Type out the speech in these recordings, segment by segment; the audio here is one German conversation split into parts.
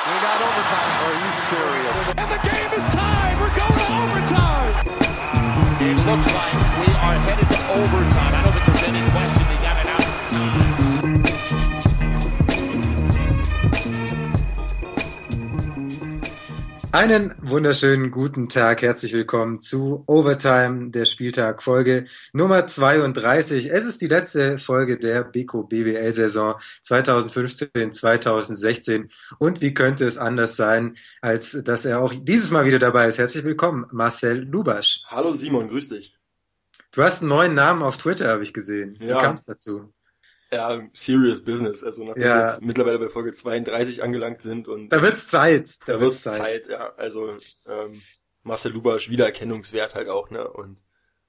We got overtime. Are you serious? And the game is tied. We're going to overtime. It looks like we are headed to overtime. I don't think there's any question Einen wunderschönen guten Tag, herzlich willkommen zu Overtime, der Spieltag Folge Nummer 32. Es ist die letzte Folge der Beko BBL Saison 2015-2016 und wie könnte es anders sein, als dass er auch dieses Mal wieder dabei ist. Herzlich willkommen, Marcel Lubasch. Hallo Simon, grüß dich. Du hast einen neuen Namen auf Twitter, habe ich gesehen. Wie Ja. kam es dazu? Ja, Serious Business. Also nachdem Ja. wir jetzt mittlerweile bei Folge 32 angelangt sind und Da wird's Zeit. da wird's Zeit. ja. Also ähm, Marcel Lubasch, Wiedererkennungswert halt auch, ne? Und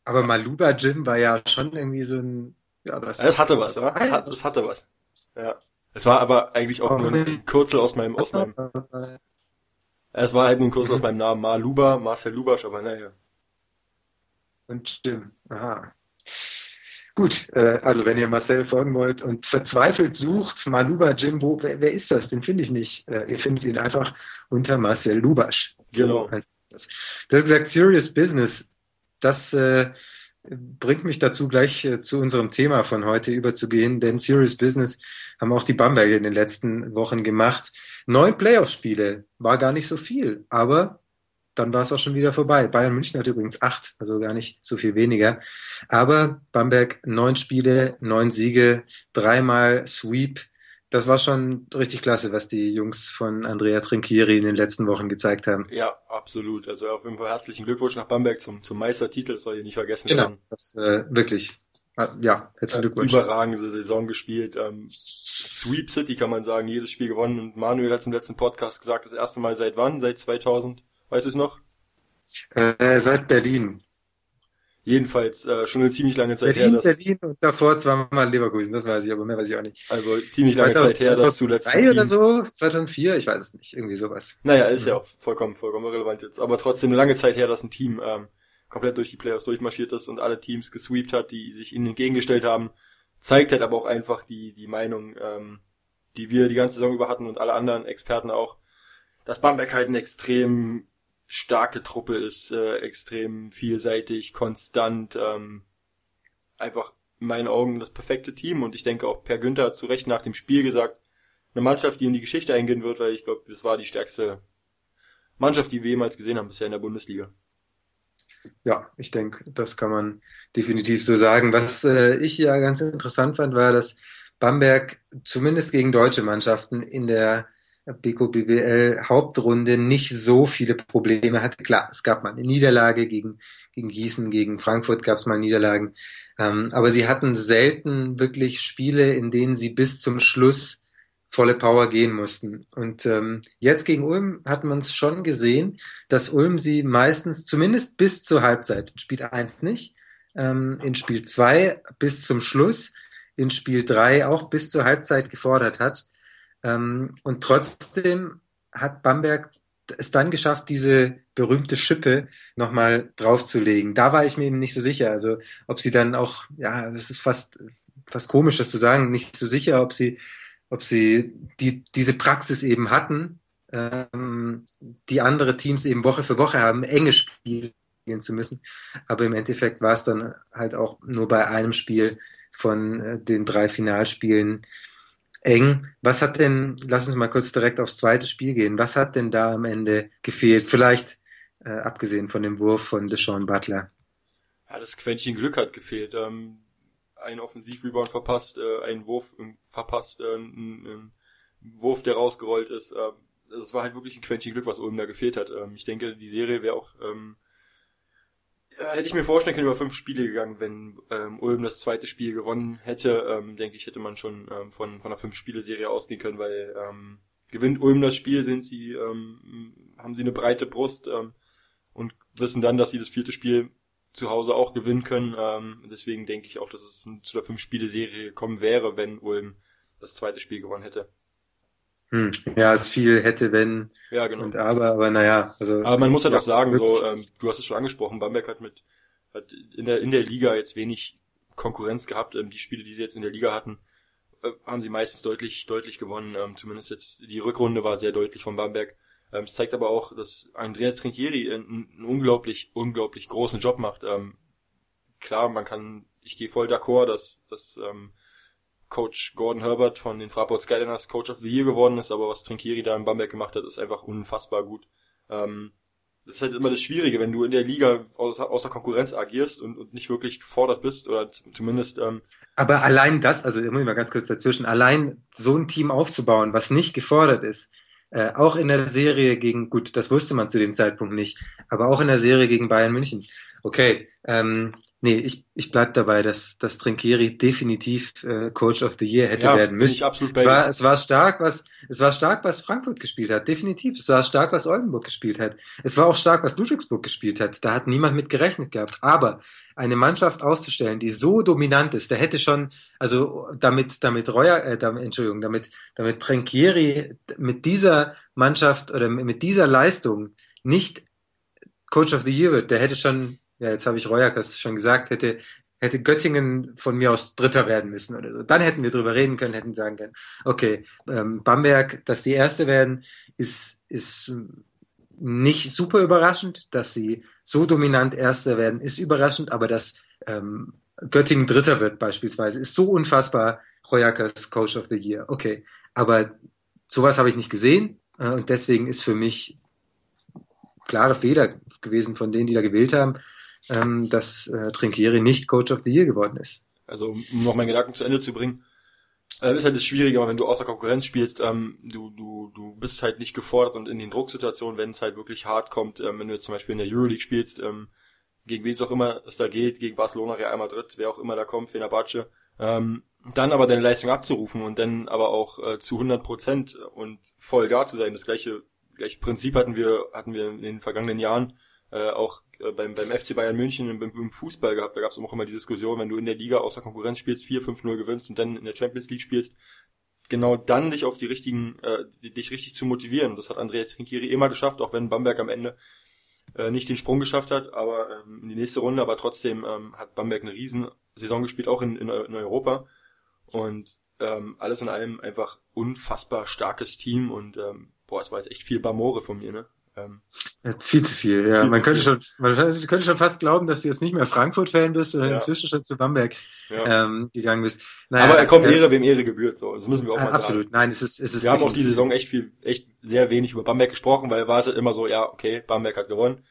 Aber Maluba Jim war ja schon irgendwie so ein, ja, das, ja, das hatte was, oder? Das, hat, das hatte was. Ja. Es war aber eigentlich auch nur ein Kürzel aus meinem, aus meinem, es war halt nur ein Kürzel aus meinem Namen, Mar Luba, Marcel Lubasch, aber naja. Und Jim. Aha. Gut, äh, also wenn ihr Marcel folgen wollt und verzweifelt sucht, Maluba Jim, wo, wer, wer ist das? Den finde ich nicht. Äh, ihr findet ihn einfach unter Marcel Lubasch. Genau. Du hast gesagt, Serious Business. Das äh, bringt mich dazu, gleich äh, zu unserem Thema von heute überzugehen, denn Serious Business haben auch die Bamberger in den letzten Wochen gemacht. Neun Playoff-Spiele war gar nicht so viel, aber dann war es auch schon wieder vorbei. Bayern München hat übrigens acht, also gar nicht so viel weniger. Aber Bamberg neun Spiele, neun Siege, dreimal Sweep. Das war schon richtig klasse, was die Jungs von Andrea Trinchieri in den letzten Wochen gezeigt haben. Ja, absolut. Also auf jeden Fall herzlichen Glückwunsch nach Bamberg zum, zum Meistertitel, das soll hier nicht vergessen Genau, werden. das äh, wirklich. Ah, Ja, herzlichen Äh, Glückwunsch. überragende Saison gespielt. Ähm, Sweep City kann man sagen, jedes Spiel gewonnen. Und Manuel hat im letzten Podcast gesagt, das erste Mal seit wann? Seit 2000? Weißt du es noch? Äh, seit Berlin. Jedenfalls äh, schon eine ziemlich lange Zeit Berlin, her, dass, Berlin und davor zweimal Leverkusen, das weiß ich, aber mehr weiß ich auch nicht. also ziemlich lange Zeit her, dass zuletzt ein 2003 Team, oder so, 2004, ich weiß es nicht, irgendwie sowas. naja, ist ja auch vollkommen, vollkommen relevant jetzt, aber trotzdem eine lange Zeit her, dass ein Team ähm, komplett durch die Playoffs durchmarschiert ist und alle Teams gesweept hat, die sich ihnen entgegengestellt haben, zeigt halt aber auch einfach die, die Meinung, ähm, die wir die ganze Saison über hatten und alle anderen Experten auch, dass Bamberg halt eine extrem starke Truppe ist, äh, extrem vielseitig, konstant, ähm, einfach in meinen Augen das perfekte Team und ich denke auch Per Günther hat zu Recht nach dem Spiel gesagt, eine Mannschaft, die in die Geschichte eingehen wird, weil ich glaube, das war die stärkste Mannschaft, die wir jemals gesehen haben bisher in der Bundesliga. Ja, ich denke, das kann man definitiv so sagen. Was äh, ich ja ganz interessant fand, war, dass Bamberg zumindest gegen deutsche Mannschaften in der Beko BBL Hauptrunde nicht so viele Probleme hatte. Klar, es gab mal eine Niederlage gegen, gegen Gießen, gegen Frankfurt gab es mal Niederlagen. Ähm, aber sie hatten selten wirklich Spiele, in denen sie bis zum Schluss volle Power gehen mussten. Und ähm, jetzt gegen Ulm hat man es schon gesehen, dass Ulm sie meistens zumindest bis zur Halbzeit, in Spiel 1 nicht, ähm, in Spiel 2 bis zum Schluss, in Spiel 3 auch bis zur Halbzeit gefordert hat. Ähm, und trotzdem hat Bamberg es dann geschafft, diese berühmte Schippe nochmal draufzulegen. Da war ich mir eben nicht so sicher. Also ob sie dann auch, ja, das ist fast, fast komisch, das zu sagen, nicht so sicher, ob sie, ob sie die, diese Praxis eben hatten, ähm, die andere Teams eben Woche für Woche haben, enge Spiele zu müssen. Aber im Endeffekt war es dann halt auch nur bei einem Spiel von äh, den drei Finalspielen eng. Was hat denn, lass uns mal kurz direkt aufs zweite Spiel gehen, was hat denn da am Ende gefehlt? Vielleicht äh, abgesehen von dem Wurf von Deshaun Butler. Ja, das Quäntchen Glück hat gefehlt. Ähm, ein Offensivrebound verpasst, äh, ein Wurf ähm, verpasst, äh, ein, ein Wurf, der rausgerollt ist. Äh, das war halt wirklich ein Quäntchen Glück, was Ulm da gefehlt hat. Ähm, ich denke, die Serie wäre auch, ähm, hätte ich mir vorstellen können, über fünf Spiele gegangen, wenn ähm, Ulm das zweite Spiel gewonnen hätte. Ähm, denke ich, hätte man schon ähm, von, von einer Fünf-Spiele-Serie ausgehen können, weil ähm, gewinnt Ulm das Spiel, sind sie, ähm, haben sie eine breite Brust ähm, und wissen dann, dass sie das vierte Spiel zu Hause auch gewinnen können. Ähm, deswegen denke ich auch, dass es zu der Fünf-Spiele-Serie gekommen wäre, wenn Ulm das zweite Spiel gewonnen hätte. Hm. Ja, es viel hätte, wenn Ja, genau. und aber, aber naja, also. Aber man muss halt ja, auch sagen, so, ähm, du hast es schon angesprochen, Bamberg hat mit hat in der in der Liga jetzt wenig Konkurrenz gehabt. Ähm, die Spiele, die sie jetzt in der Liga hatten, äh, haben sie meistens deutlich, deutlich gewonnen. Ähm, zumindest jetzt die Rückrunde war sehr deutlich von Bamberg. Ähm, es zeigt aber auch, dass Andrea Trinchieri einen, einen unglaublich, unglaublich großen Job macht. Ähm, klar, man kann, ich gehe voll d'accord, dass, dass ähm, Coach Gordon Herbert von den Fraport Skyliners Coach of the Year geworden ist, aber was Trinkieri da in Bamberg gemacht hat, ist einfach unfassbar gut. Ähm, das ist halt immer das Schwierige, wenn du in der Liga außer, außer Konkurrenz agierst und, und nicht wirklich gefordert bist oder zumindest. Ähm, aber allein das, also ich muss mal ganz kurz dazwischen, allein so ein Team aufzubauen, was nicht gefordert ist, äh, auch in der Serie gegen, gut, das wusste man zu dem Zeitpunkt nicht, aber auch in der Serie gegen Bayern München. Okay, ähm, nee, ich, ich bleib dabei, dass, dass Trinkieri definitiv äh, Coach of the Year hätte ja, werden müssen. absolut es, war, es war stark, was es war stark, was Frankfurt gespielt hat, definitiv. Es war stark, was Oldenburg gespielt hat. Es war auch stark, was Ludwigsburg gespielt hat. Da hat niemand mit gerechnet gehabt. Aber eine Mannschaft auszustellen, die so dominant ist, der hätte schon, also damit, damit Reuer, äh, damit, Entschuldigung, damit, damit Trinkieri mit dieser Mannschaft oder mit dieser Leistung nicht Coach of the Year wird, der hätte schon ja, jetzt habe ich Reuerkas schon gesagt, hätte, hätte Göttingen von mir aus Dritter werden müssen oder so. Dann hätten wir drüber reden können, hätten sagen können, okay, ähm, Bamberg, dass die Erste werden, ist, ist nicht super überraschend, dass sie so dominant Erster werden, ist überraschend, aber dass ähm, Göttingen Dritter wird beispielsweise, ist so unfassbar Reuerkas Coach of the Year. Okay, aber sowas habe ich nicht gesehen äh, und deswegen ist für mich klare Fehler gewesen von denen, die da gewählt haben ähm, dass äh, Trinkieri nicht Coach of the Year geworden ist. Also um noch meinen Gedanken zu Ende zu bringen, äh, ist halt das Schwierige, wenn du außer Konkurrenz spielst, ähm, du, du, du bist halt nicht gefordert und in den Drucksituationen, wenn es halt wirklich hart kommt, ähm, wenn du jetzt zum Beispiel in der Euroleague spielst, ähm, gegen wen es auch immer es da geht, gegen Barcelona, Real Madrid, wer auch immer da kommt, Fenerbahce, ähm, dann aber deine Leistung abzurufen und dann aber auch äh, zu 100 Prozent und voll da zu sein. Das gleiche, gleiche Prinzip hatten wir, hatten wir in den vergangenen Jahren äh, auch äh, beim, beim FC Bayern München im, im Fußball gehabt. Da gab es auch immer die Diskussion, wenn du in der Liga außer Konkurrenz spielst, 4-5-0 gewinnst und dann in der Champions League spielst, genau dann dich auf die richtigen, äh, dich richtig zu motivieren. Das hat Andrea Trinkieri immer geschafft, auch wenn Bamberg am Ende äh, nicht den Sprung geschafft hat, aber ähm, in die nächste Runde, aber trotzdem ähm, hat Bamberg eine riesen Saison gespielt, auch in, in, in Europa. Und ähm, alles in allem einfach unfassbar starkes Team und ähm, boah, es war jetzt echt viel Bamore von mir, ne? Ähm, ja, viel zu viel, ja. Viel man könnte viel. schon, man könnte schon fast glauben, dass du jetzt nicht mehr Frankfurt-Fan bist, sondern ja. inzwischen schon zu Bamberg ja. ähm, gegangen bist. Naja, Aber er kommt äh, Ehre, wem Ehre gebührt, so. Das müssen wir auch mal absolut. sagen. Absolut. Nein, es ist, es ist. Wir haben auch die Saison echt viel, echt sehr wenig über Bamberg gesprochen, weil war es halt immer so, ja, okay, Bamberg hat gewonnen.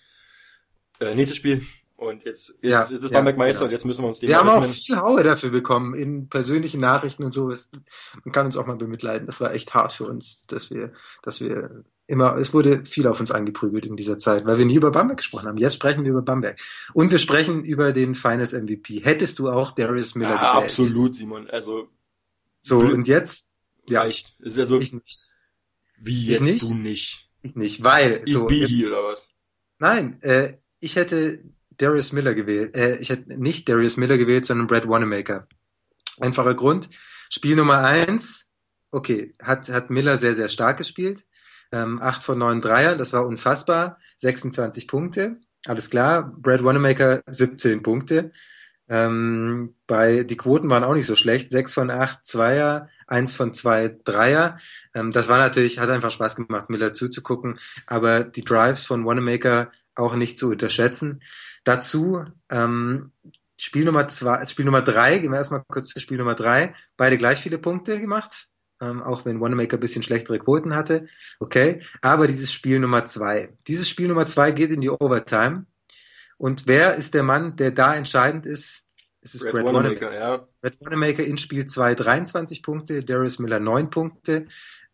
Äh, nächstes Spiel. Und jetzt, jetzt, ja, jetzt ist Bamberg Meister genau. und jetzt müssen wir uns dem Wir haben auch viel Haue dafür bekommen in persönlichen Nachrichten und so. Man kann uns auch mal bemitleiden. Das war echt hart für uns, dass wir, dass wir immer, es wurde viel auf uns angeprügelt in dieser Zeit, weil wir nie über Bamberg gesprochen haben. Jetzt sprechen wir über Bamberg. Und wir sprechen über den Finals MVP. Hättest du auch Darius Miller ja, gewählt? absolut, Simon. Also. So, und jetzt, ja. Reicht. Ist ja so, ich nicht. Wie jetzt nicht? du nicht? Ich nicht, weil. Ich so, Bihi oder was? Nein, äh, ich hätte Darius Miller gewählt. Äh, ich hätte nicht Darius Miller gewählt, sondern Brad Wanamaker. Einfacher Grund. Spiel Nummer eins, okay, hat, hat Miller sehr, sehr stark gespielt ähm, 8 von 9 Dreier, das war unfassbar, 26 Punkte, alles klar, Brad Wanamaker 17 Punkte, ähm, bei, die Quoten waren auch nicht so schlecht, 6 von 8 Zweier, 1 von 2 Dreier, ähm, das war natürlich, hat einfach Spaß gemacht, Miller zuzugucken, aber die Drives von Wanamaker auch nicht zu unterschätzen. Dazu, ähm, Spiel Nummer zwei, Spiel Nummer drei, gehen wir erstmal kurz zu Spiel Nummer drei, beide gleich viele Punkte gemacht, ähm, auch wenn Wanamaker ein bisschen schlechtere Quoten hatte. Okay, aber dieses Spiel Nummer zwei. Dieses Spiel Nummer zwei geht in die Overtime. Und wer ist der Mann, der da entscheidend ist? Es ist Brad, Brad Wanamaker. Wanamaker. Ja. Brad Wanamaker in Spiel 2 23 Punkte, Darius Miller 9 Punkte.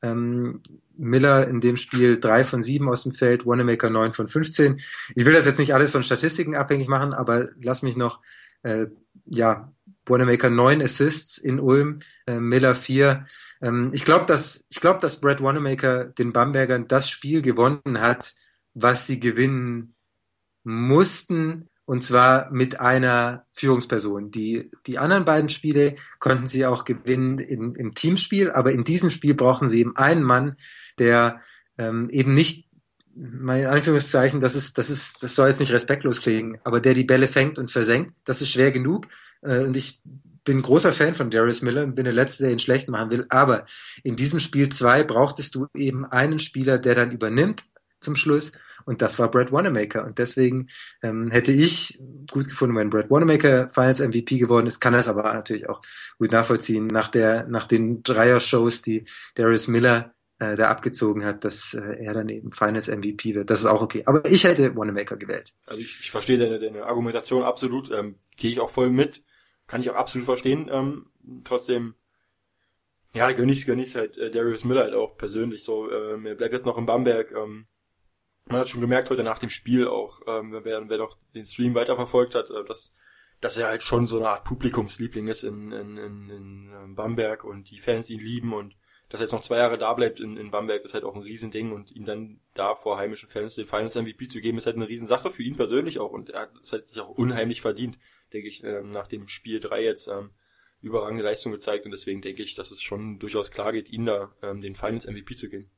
Ähm, Miller in dem Spiel 3 von 7 aus dem Feld, Wanamaker 9 von 15. Ich will das jetzt nicht alles von Statistiken abhängig machen, aber lass mich noch äh, ja, Wanamaker neun Assists in Ulm, äh, Miller vier. Ähm, ich glaube, dass ich glaube, dass Brad Wanamaker den Bambergern das Spiel gewonnen hat, was sie gewinnen mussten, und zwar mit einer Führungsperson. Die die anderen beiden Spiele konnten sie auch gewinnen im, im Teamspiel, aber in diesem Spiel brauchen sie eben einen Mann, der ähm, eben nicht mein Anführungszeichen, das ist, das ist, das soll jetzt nicht respektlos klingen, aber der die Bälle fängt und versenkt, das ist schwer genug. Äh, und ich bin großer Fan von Darius Miller und bin der Letzte, der ihn schlecht machen will. Aber in diesem Spiel zwei brauchtest du eben einen Spieler, der dann übernimmt zum Schluss. Und das war Brad Wanamaker. Und deswegen ähm, hätte ich gut gefunden, wenn Brad Wanamaker Finals MVP geworden ist, kann er es aber natürlich auch gut nachvollziehen. Nach der, nach den Dreier-Shows, die Darius Miller äh, da abgezogen hat, dass äh, er dann eben Finals MVP wird. Das ist auch okay. Aber ich hätte Wanamaker gewählt. Also ich, ich verstehe deine, deine Argumentation absolut. Ähm, Gehe ich auch voll mit. Kann ich auch absolut verstehen. Ähm, trotzdem, ja, gönn ich's, gönn ich's halt äh, Darius Miller halt auch persönlich so. Ähm, er bleibt jetzt noch in Bamberg. Ähm, man hat schon gemerkt heute nach dem Spiel auch, ähm, wer, wer noch den Stream weiterverfolgt hat, äh, dass, dass er halt schon so eine Art Publikumsliebling ist in, in, in, in ähm, Bamberg und die Fans ihn lieben und dass er jetzt noch zwei Jahre da bleibt in, in Bamberg ist halt auch ein Riesending und ihm dann da vor heimischen Fans den Finals MVP zu geben, ist halt eine Riesensache für ihn persönlich auch und er hat es halt sich auch unheimlich verdient, denke ich, ähm, nach dem Spiel drei jetzt ähm, überragende Leistung gezeigt und deswegen denke ich, dass es schon durchaus klar geht, ihm da ähm, den Finals MVP zu geben.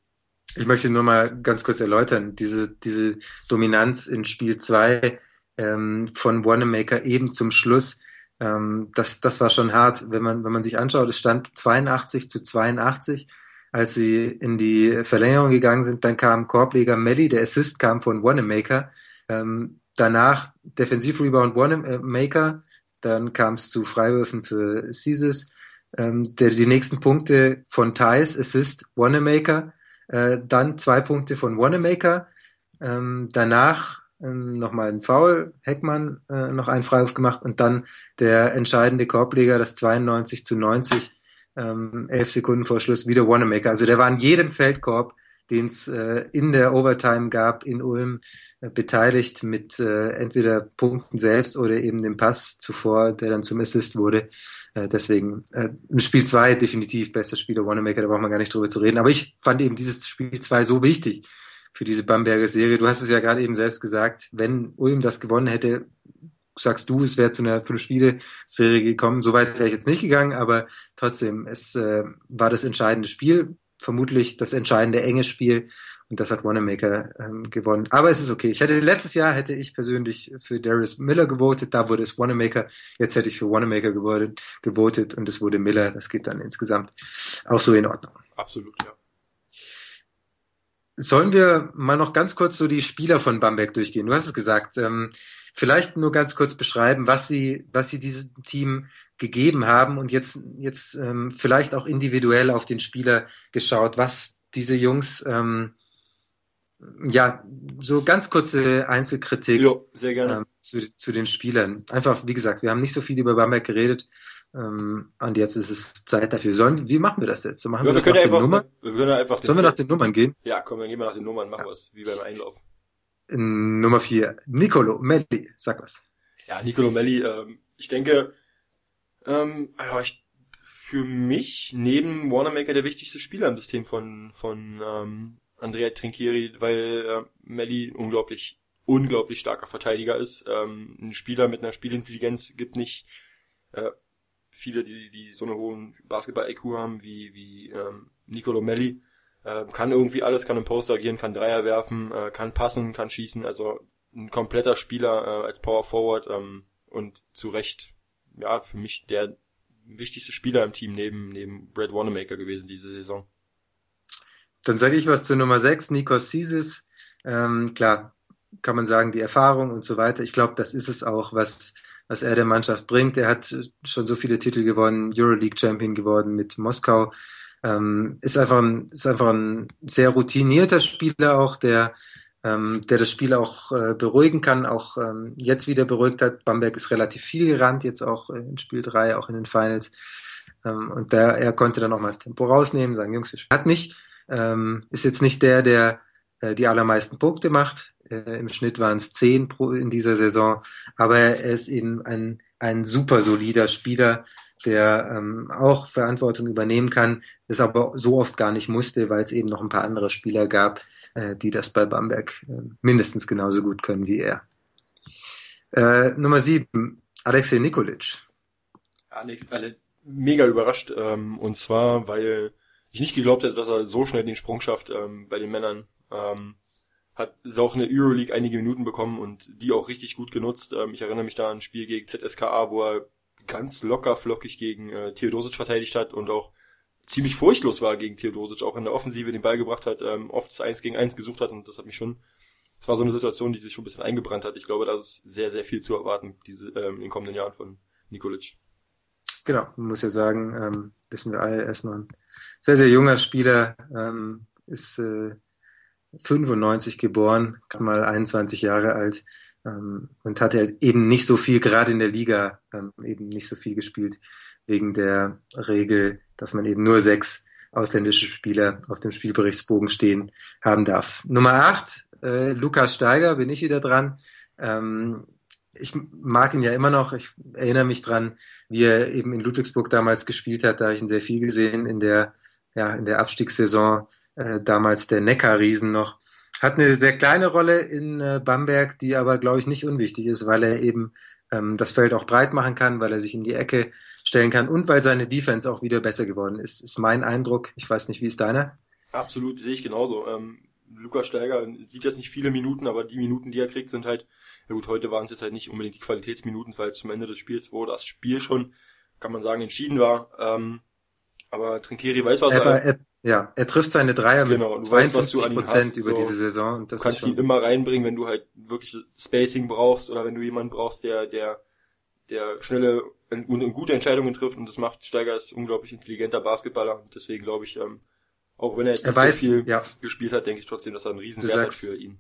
Ich möchte nur mal ganz kurz erläutern, diese, diese Dominanz in Spiel 2 ähm, von Wanamaker eben zum Schluss, ähm, das, das war schon hart, wenn man, wenn man sich anschaut, es stand 82 zu 82, als sie in die Verlängerung gegangen sind, dann kam Korbleger Melly, der Assist kam von Wanamaker, ähm, danach Defensivrebound Wanamaker, dann kam es zu Freiwürfen für Caesars, ähm, der, die nächsten Punkte von Thais, Assist Wanamaker, äh, dann zwei Punkte von Wanamaker. Ähm, danach ähm, nochmal ein Foul, Heckmann äh, noch einen Freiwurf gemacht und dann der entscheidende Korbleger, das 92 zu 90, ähm, elf Sekunden vor Schluss wieder Wanamaker. Also der war an jedem Feldkorb, den es äh, in der Overtime gab, in Ulm äh, beteiligt mit äh, entweder Punkten selbst oder eben dem Pass zuvor, der dann zum Assist wurde. Äh, deswegen äh, Spiel 2 definitiv bester Spieler Wanamaker, da braucht man gar nicht drüber zu reden. Aber ich fand eben dieses Spiel 2 so wichtig für diese Bamberger Serie. Du hast es ja gerade eben selbst gesagt, wenn Ulm das gewonnen hätte, sagst du, es wäre zu einer Fünf-Spiele-Serie gekommen. Soweit wäre ich jetzt nicht gegangen, aber trotzdem, es äh, war das entscheidende Spiel, vermutlich das entscheidende enge Spiel und das hat Wanamaker ähm, gewonnen. Aber es ist okay. Ich hätte letztes Jahr hätte ich persönlich für Darius Miller gewotet, da wurde es Wanamaker. Jetzt hätte ich für Wanamaker gewotet, gewotet und es wurde Miller. Das geht dann insgesamt auch so in Ordnung. Absolut, ja. Sollen wir mal noch ganz kurz so die Spieler von Bamberg durchgehen? Du hast es gesagt. Ähm, vielleicht nur ganz kurz beschreiben, was sie, was sie diesem Team gegeben haben und jetzt, jetzt ähm, vielleicht auch individuell auf den Spieler geschaut, was diese Jungs ähm, ja, so ganz kurze Einzelkritik jo, sehr gerne. Ähm, zu, zu den Spielern. Einfach, wie gesagt, wir haben nicht so viel über Bamberg geredet. Ähm, und jetzt ist es Zeit dafür. Sollen, wie machen wir das jetzt? So machen ja, wir, das nach einfach, den Nummern? Wir können einfach Sollen wir nach den Nummern gehen? Ja, komm, dann gehen wir nach den Nummern, machen wir es, wie beim Einlauf. Nummer vier, Nicolo Melli, sag was. Ja, Nicolo Melli, ähm, ich denke, ähm, ja, ich, für mich neben Wanamaker der wichtigste Spieler im System von, von ähm, Andrea Trinchieri, weil äh, Melli unglaublich, unglaublich starker Verteidiger ist. Ähm, ein Spieler mit einer Spielintelligenz gibt nicht äh, viele, die, die so eine hohen Basketball-IQ haben wie, wie ähm, Nicolo Melli. Äh, kann irgendwie alles, kann im Poster agieren, kann Dreier werfen, äh, kann passen, kann schießen. Also ein kompletter Spieler äh, als Power Forward ähm, und zu Recht, ja, für mich der wichtigste Spieler im Team neben, neben Brad Wanamaker gewesen diese Saison. Dann sage ich was zu Nummer 6, Nikos Sisis. Ähm, klar, kann man sagen, die Erfahrung und so weiter. Ich glaube, das ist es auch, was, was er der Mannschaft bringt. Er hat schon so viele Titel gewonnen, Euroleague Champion geworden mit Moskau. Ähm, ist einfach ein, ist einfach ein sehr routinierter Spieler auch, der, ähm, der das Spiel auch äh, beruhigen kann, auch ähm, jetzt wieder beruhigt hat. Bamberg ist relativ viel gerannt, jetzt auch in Spiel 3, auch in den Finals. Ähm, und der, er konnte dann auch mal das Tempo rausnehmen, sagen, Jungs, wir hat nicht. Ähm, ist jetzt nicht der, der äh, die allermeisten Punkte macht. Äh, Im Schnitt waren es zehn pro in dieser Saison, aber er ist eben ein, ein super solider Spieler, der ähm, auch Verantwortung übernehmen kann, es aber so oft gar nicht musste, weil es eben noch ein paar andere Spieler gab, äh, die das bei Bamberg äh, mindestens genauso gut können wie er. Äh, Nummer sieben, Alexei Nikolic. Alex, alle mega überrascht, ähm, und zwar, weil ich nicht geglaubt hätte, dass er so schnell den Sprung schafft ähm, bei den Männern. Ähm, hat ist auch in der Euroleague einige Minuten bekommen und die auch richtig gut genutzt. Ähm, ich erinnere mich da an ein Spiel gegen ZSKA, wo er ganz locker flockig gegen äh, Theodosic verteidigt hat und auch ziemlich furchtlos war gegen Theodosic, auch in der Offensive den Ball gebracht hat, ähm, oft das Eins gegen Eins gesucht hat und das hat mich schon, das war so eine Situation, die sich schon ein bisschen eingebrannt hat. Ich glaube, da ist sehr, sehr viel zu erwarten, diese, ähm, in den kommenden Jahren von Nikolic. Genau, man muss ja sagen, ähm, wissen wir alle, er ist noch ein sehr, sehr junger Spieler, ähm, ist äh, 95 geboren, mal 21 Jahre alt ähm, und hat halt eben nicht so viel, gerade in der Liga, ähm, eben nicht so viel gespielt, wegen der Regel, dass man eben nur sechs ausländische Spieler auf dem Spielberichtsbogen stehen haben darf. Nummer acht, äh, Lukas Steiger, bin ich wieder dran. Ähm, ich mag ihn ja immer noch. Ich erinnere mich dran, wie er eben in Ludwigsburg damals gespielt hat. Da habe ich ihn sehr viel gesehen in der, ja, in der Abstiegssaison, äh, damals der Neckar-Riesen noch. Hat eine sehr kleine Rolle in äh, Bamberg, die aber, glaube ich, nicht unwichtig ist, weil er eben ähm, das Feld auch breit machen kann, weil er sich in die Ecke stellen kann und weil seine Defense auch wieder besser geworden ist, ist mein Eindruck. Ich weiß nicht, wie ist deiner? Absolut, sehe ich genauso. Ähm, Lukas Steiger sieht jetzt nicht viele Minuten, aber die Minuten, die er kriegt, sind halt, ja gut, heute waren es jetzt halt nicht unbedingt die Qualitätsminuten, weil es zum Ende des Spiels, wo das Spiel schon, kann man sagen, entschieden war. Ähm, aber Trinkeri weiß, was er, er, ja, er trifft seine Dreier genau, mit 52 Prozent über so. diese Saison. Und das du kannst ihn immer reinbringen, wenn du halt wirklich Spacing brauchst oder wenn du jemanden brauchst, der, der, der schnelle und, gute Entscheidungen trifft und das macht Steiger ist unglaublich intelligenter Basketballer. Und deswegen glaube ich, ähm, auch wenn er jetzt er nicht weiß, so viel ja. gespielt hat, denke ich trotzdem, dass er einen riesen Du Wert hat für ihn.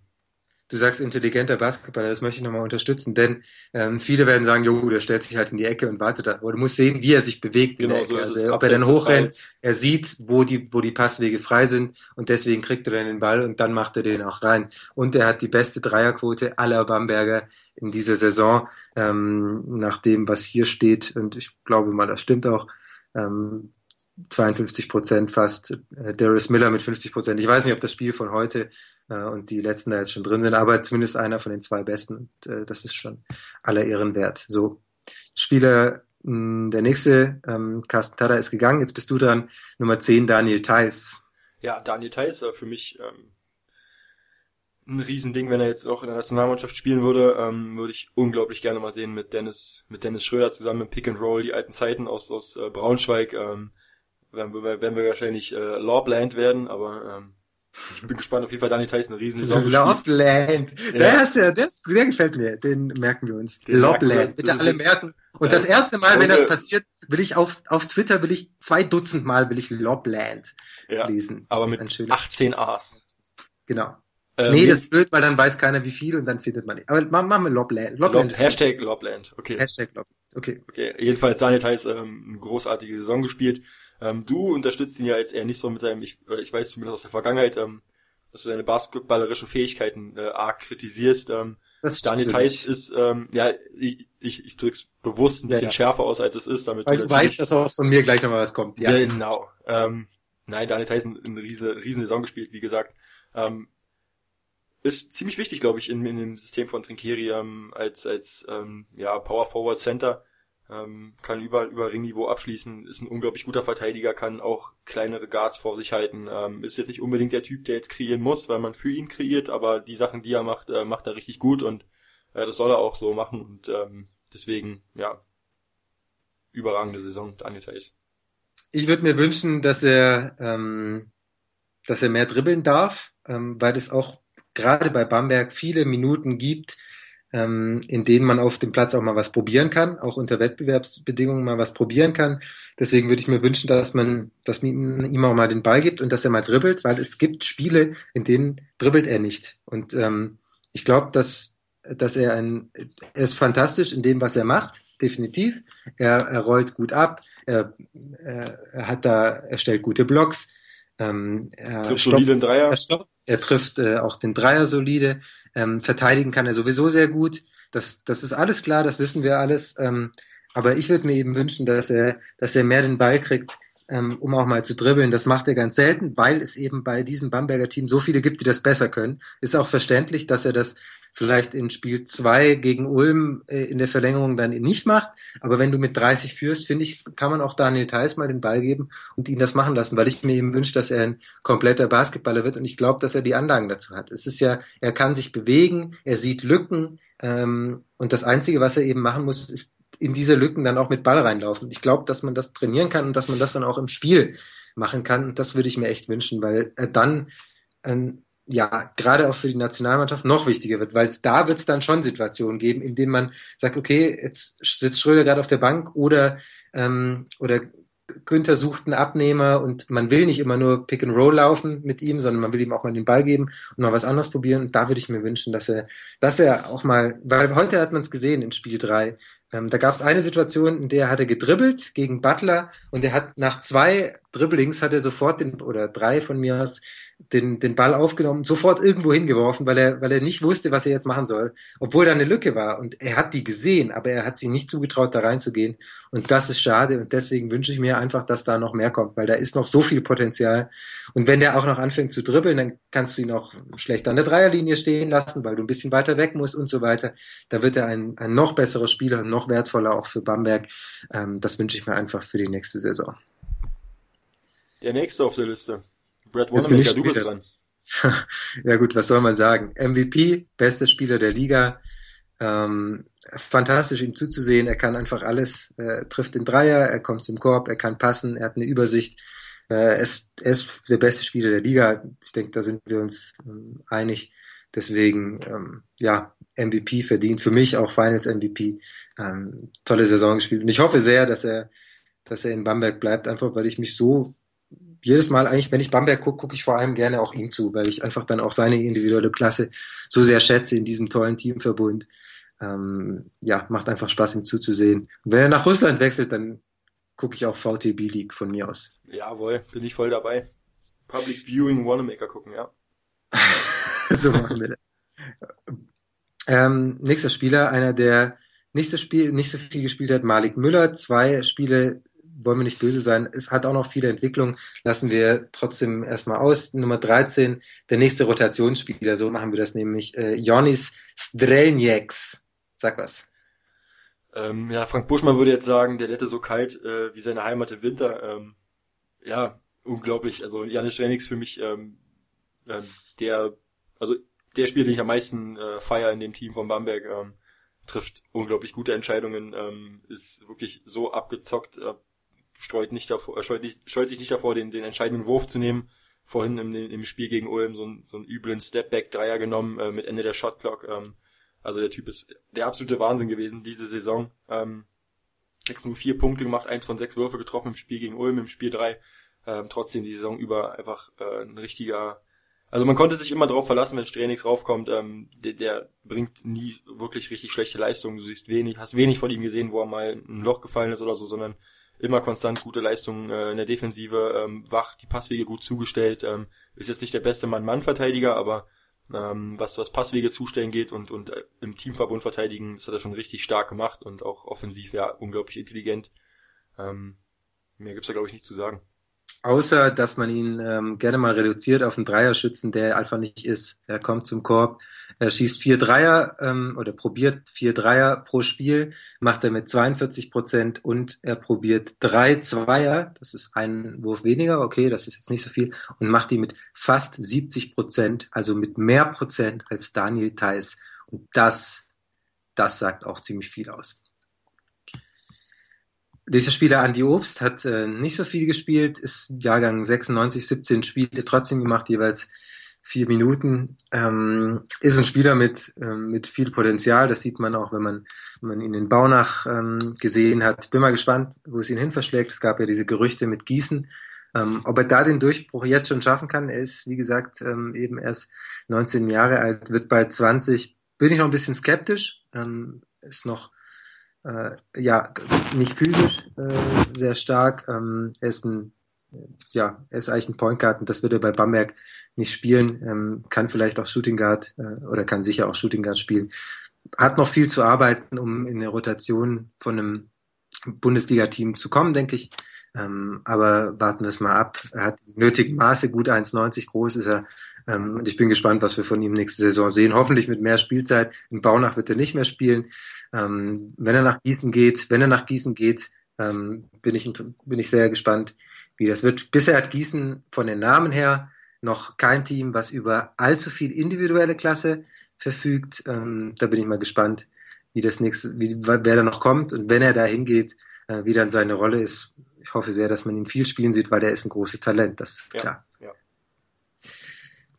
Du sagst intelligenter Basketballer, das möchte ich nochmal unterstützen, denn ähm, viele werden sagen, jo, der stellt sich halt in die Ecke und wartet da. Aber du musst sehen, wie er sich bewegt in Genau, der so. Also ob er dann hochrennt, er sieht, wo die, wo die Passwege frei sind und deswegen kriegt er dann den Ball und dann macht er den auch rein. Und er hat die beste Dreierquote aller Bamberger in dieser Saison, ähm, nach dem, was hier steht. Und ich glaube mal, das stimmt auch. Ähm, 52 Prozent fast. Äh, Darius Miller mit 50 Prozent. Ich weiß nicht, ob das Spiel von heute und die letzten da jetzt schon drin sind, aber zumindest einer von den zwei besten. Und, äh, das ist schon aller Ehren wert. So, Spieler, mh, der nächste, ähm, Carsten Tada ist gegangen. Jetzt bist du dran. Nummer 10, Daniel Theiss. Ja, Daniel Theiss äh, für mich ähm, ein Riesending, wenn er jetzt auch in der Nationalmannschaft spielen würde, ähm, würde ich unglaublich gerne mal sehen mit Dennis, mit Dennis Schröder zusammen mit Pick and Roll, die alten Zeiten aus, aus äh, Braunschweig, ähm, werden wir, werden wir wahrscheinlich äh, Lobland werden, aber ähm, ich bin gespannt, auf jeden Fall Daniel Theiss eine riesen Saison. Lobland. Ja. Der, ist, der, der, ist, der gefällt mir. Den merken wir uns. Den. Lobland. Bitte alle ist- merken. Und Ja. das erste Mal, wenn das passiert, will ich auf, auf Twitter will ich zwei Dutzend Mal will ich Lobland Ja, lesen. aber mit ist ein schöner- 18 A's. Genau. Ähm, nee, das ist blöd, weil dann weiß keiner wie viel und dann findet man nicht. Aber machen wir Lobland. Lobland Lob, ist Hashtag Lobland, okay. Hashtag Lobland. Okay. Okay, jedenfalls Daniel Theiss ähm, eine großartige Saison gespielt. Ähm, du unterstützt ihn ja jetzt eher nicht so mit seinem, ich, äh, ich weiß zumindest aus der Vergangenheit, ähm, dass du seine basketballerischen Fähigkeiten äh, arg kritisierst. Ähm, Das Daniel Theiss ist, ähm, ja, ich, ich, ich drück's bewusst ein Ja, bisschen ja. schärfer aus, als es ist, damit Weil du natürlich- weißt, dass auch von mir gleich nochmal was kommt. Ja. Genau. Ähm, nein, Daniel Tyson eine riese, riesen Saison gespielt, wie gesagt. Ähm, ist ziemlich wichtig, glaube ich, in, in dem System von Trinkeri ähm, als als ähm, ja Power Forward Center. Ähm, kann überall über Ringniveau abschließen, ist ein unglaublich guter Verteidiger, kann auch kleinere Guards vor sich halten. Ähm, ist jetzt nicht unbedingt der Typ, der jetzt kreieren muss, weil man für ihn kreiert, aber die Sachen, die er macht, äh, macht er richtig gut und äh, das soll er auch so machen und ähm, deswegen, ja, überragende Saison, Daniel Theiss. Ich würde mir wünschen, dass er, ähm, dass er mehr dribbeln darf, ähm, weil es auch gerade bei Bamberg viele Minuten gibt, ähm, in denen man auf dem Platz auch mal was probieren kann, auch unter Wettbewerbsbedingungen mal was probieren kann. Deswegen würde ich mir wünschen, dass man, dass man ihm auch mal den Ball gibt und dass er mal dribbelt, weil es gibt Spiele, in denen dribbelt er nicht. Und ähm, ich glaube, dass, dass er ein, er ist fantastisch in dem, was er macht, definitiv. Er, er rollt gut ab, er, er, hat da, er stellt gute Blocks. Ähm, er Trifft stoppt- solide Dreier. er, stoppt, er trifft äh, auch den Dreier solide. Ähm, verteidigen kann er sowieso sehr gut. Das, das ist alles klar, das wissen wir alles. Ähm, aber ich würde mir eben wünschen, dass er, dass er mehr den Ball kriegt, ähm, um auch mal zu dribbeln. Das macht er ganz selten, weil es eben bei diesem Bamberger Team so viele gibt, die das besser können. Ist auch verständlich, dass er das vielleicht in Spiel zwei gegen Ulm äh, in der Verlängerung dann nicht macht. Aber wenn du mit 30 führst, finde ich, kann man auch Daniel Theiss mal den Ball geben und ihn das machen lassen, weil ich mir eben wünsche, dass er ein kompletter Basketballer wird und ich glaube, dass er die Anlagen dazu hat. Es ist ja, er kann sich bewegen, er sieht Lücken ähm, und das Einzige, was er eben machen muss, ist in diese Lücken dann auch mit Ball reinlaufen. Ich glaube, dass man das trainieren kann und dass man das dann auch im Spiel machen kann. Und das würde ich mir echt wünschen, weil äh, dann ähm, ja, gerade auch für die Nationalmannschaft noch wichtiger wird, weil da wird es dann schon Situationen geben, in denen man sagt, okay, jetzt sitzt Schröder gerade auf der Bank oder ähm, oder Günther sucht einen Abnehmer und man will nicht immer nur Pick and Roll laufen mit ihm, sondern man will ihm auch mal den Ball geben und mal was anderes probieren. Und da würde ich mir wünschen, dass er, dass er auch mal, weil heute hat man es gesehen in Spiel drei. Ähm, da gab es eine Situation, in der hat er gedribbelt gegen Butler und er hat nach zwei Dribblings hat er sofort den, oder drei von mir aus, den, den Ball aufgenommen, sofort irgendwo hingeworfen, weil er, weil er nicht wusste, was er jetzt machen soll, obwohl da eine Lücke war. Und er hat die gesehen, aber er hat sich nicht zugetraut, da reinzugehen. Und das ist schade. Und deswegen wünsche ich mir einfach, dass da noch mehr kommt, weil da ist noch so viel Potenzial. Und wenn der auch noch anfängt zu dribbeln, dann kannst du ihn auch schlecht an der Dreierlinie stehen lassen, weil du ein bisschen weiter weg musst und so weiter. Da wird er ein, ein noch besserer Spieler noch wertvoller auch für Bamberg. Ähm, das wünsche ich mir einfach für die nächste Saison. Der nächste auf der Liste. Brad Wanamaker, du bist dran. ja gut, was soll man sagen? MVP, bester Spieler der Liga. Ähm, fantastisch ihm zuzusehen. Er kann einfach alles, äh, trifft den Dreier, er kommt zum Korb, er kann passen, er hat eine Übersicht. Äh, er, ist, er ist der beste Spieler der Liga. Ich denke, da sind wir uns ähm, einig. Deswegen, ähm, ja, MVP verdient. Für mich auch Finals MVP. Ähm, tolle Saison gespielt. Und ich hoffe sehr, dass er, dass er in Bamberg bleibt, einfach weil ich mich so jedes Mal eigentlich, wenn ich Bamberg gucke, gucke ich vor allem gerne auch ihm zu, weil ich einfach dann auch seine individuelle Klasse so sehr schätze in diesem tollen Teamverbund. Ähm, ja, macht einfach Spaß, ihm zuzusehen. Und wenn er nach Russland wechselt, dann gucke ich auch VTB League von mir aus. Jawohl, bin ich voll dabei. Public Viewing Wanamaker gucken, ja. so machen wir das. Ähm, nächster Spieler, einer der nicht so, Spiel, nicht so viel gespielt hat, Malik Müller. Zwei Spiele wollen wir nicht böse sein, es hat auch noch viele Entwicklungen, lassen wir trotzdem erstmal aus. Nummer 13, der nächste Rotationsspieler, so machen wir das nämlich, äh, Jonis Strelnieks. Sag was. Ähm, ja, Frank Buschmann würde jetzt sagen, der hätte so kalt äh, wie seine Heimat im Winter. Ähm, ja, unglaublich. Also Janis Strelnieks für mich ähm, ähm, der, also der Spieler, den ich am meisten äh, feier in dem Team von Bamberg. Ähm, trifft unglaublich gute Entscheidungen, ähm, ist wirklich so abgezockt, äh, streut nicht davor, äh, scheut, nicht, scheut sich nicht davor, den, den entscheidenden Wurf zu nehmen. Vorhin im, im Spiel gegen Ulm so, ein, so einen üblen Stepback-Dreier genommen äh, mit Ende der Shotclock. Ähm, also der Typ ist der absolute Wahnsinn gewesen diese Saison. Ähm, sechs nur vier Punkte gemacht, eins von sechs Würfe getroffen im Spiel gegen Ulm, im Spiel drei. Ähm, trotzdem die Saison über einfach äh, ein richtiger also man konnte sich immer darauf verlassen, wenn Strenix raufkommt, ähm, der, der bringt nie wirklich richtig schlechte Leistungen. Du siehst wenig, hast wenig von ihm gesehen, wo er mal ein Loch gefallen ist oder so, sondern immer konstant gute Leistungen äh, in der Defensive, ähm, wach, die Passwege gut zugestellt, ähm, ist jetzt nicht der beste Mann-Mann-Verteidiger, aber ähm, was was Passwege zustellen geht und und äh, im Teamverbund verteidigen, das hat er schon richtig stark gemacht und auch offensiv ja unglaublich intelligent. Ähm, mehr gibt's da glaube ich nicht zu sagen. Außer, dass man ihn ähm, gerne mal reduziert auf einen Dreierschützen, der einfach nicht ist. Er kommt zum Korb, er schießt vier Dreier ähm, oder probiert vier Dreier pro Spiel, macht er mit 42 Prozent und er probiert drei Zweier, das ist ein Wurf weniger, okay, das ist jetzt nicht so viel, und macht die mit fast 70 Prozent, also mit mehr Prozent als Daniel Theiss. Und das, das sagt auch ziemlich viel aus. Dieser Spieler Andy Obst hat äh, nicht so viel gespielt, ist Jahrgang 96, 17 Spiele trotzdem gemacht, jeweils vier Minuten. Ähm, ist ein Spieler mit, ähm, mit viel Potenzial, das sieht man auch, wenn man, wenn man ihn in Baunach ähm, gesehen hat. Bin mal gespannt, wo es ihn hin verschlägt. Es gab ja diese Gerüchte mit Gießen. Ähm, ob er da den Durchbruch jetzt schon schaffen kann, er ist, wie gesagt, ähm, eben erst 19 Jahre alt, wird bald 20. Bin ich noch ein bisschen skeptisch. Ähm, ist noch äh, ja, nicht physisch äh, sehr stark. Ähm, er ist ein, ja, er ist eigentlich ein Point Guard und das wird er bei Bamberg nicht spielen. Ähm, kann vielleicht auch Shooting Guard äh, oder kann sicher auch Shooting Guard spielen. Hat noch viel zu arbeiten, um in der Rotation von einem Bundesliga-Team zu kommen, denke ich. Ähm, aber warten wir es mal ab. Er hat nötigen Maße, gut 1,90 groß ist er. Ähm, und ich bin gespannt, was wir von ihm nächste Saison sehen. Hoffentlich mit mehr Spielzeit. Im Baunach wird er nicht mehr spielen. Ähm, wenn er nach Gießen geht, wenn er nach Gießen geht, ähm, bin ich bin ich sehr gespannt, wie das wird. Bisher hat Gießen von den Namen her noch kein Team, was über allzu viel individuelle Klasse verfügt. Ähm, da bin ich mal gespannt, wie das nächste, wie, wer da noch kommt und wenn er da hingeht, äh, wie dann seine Rolle ist. Ich hoffe sehr, dass man ihn viel spielen sieht, weil der ist ein großes Talent, das ist klar. Ja, ja.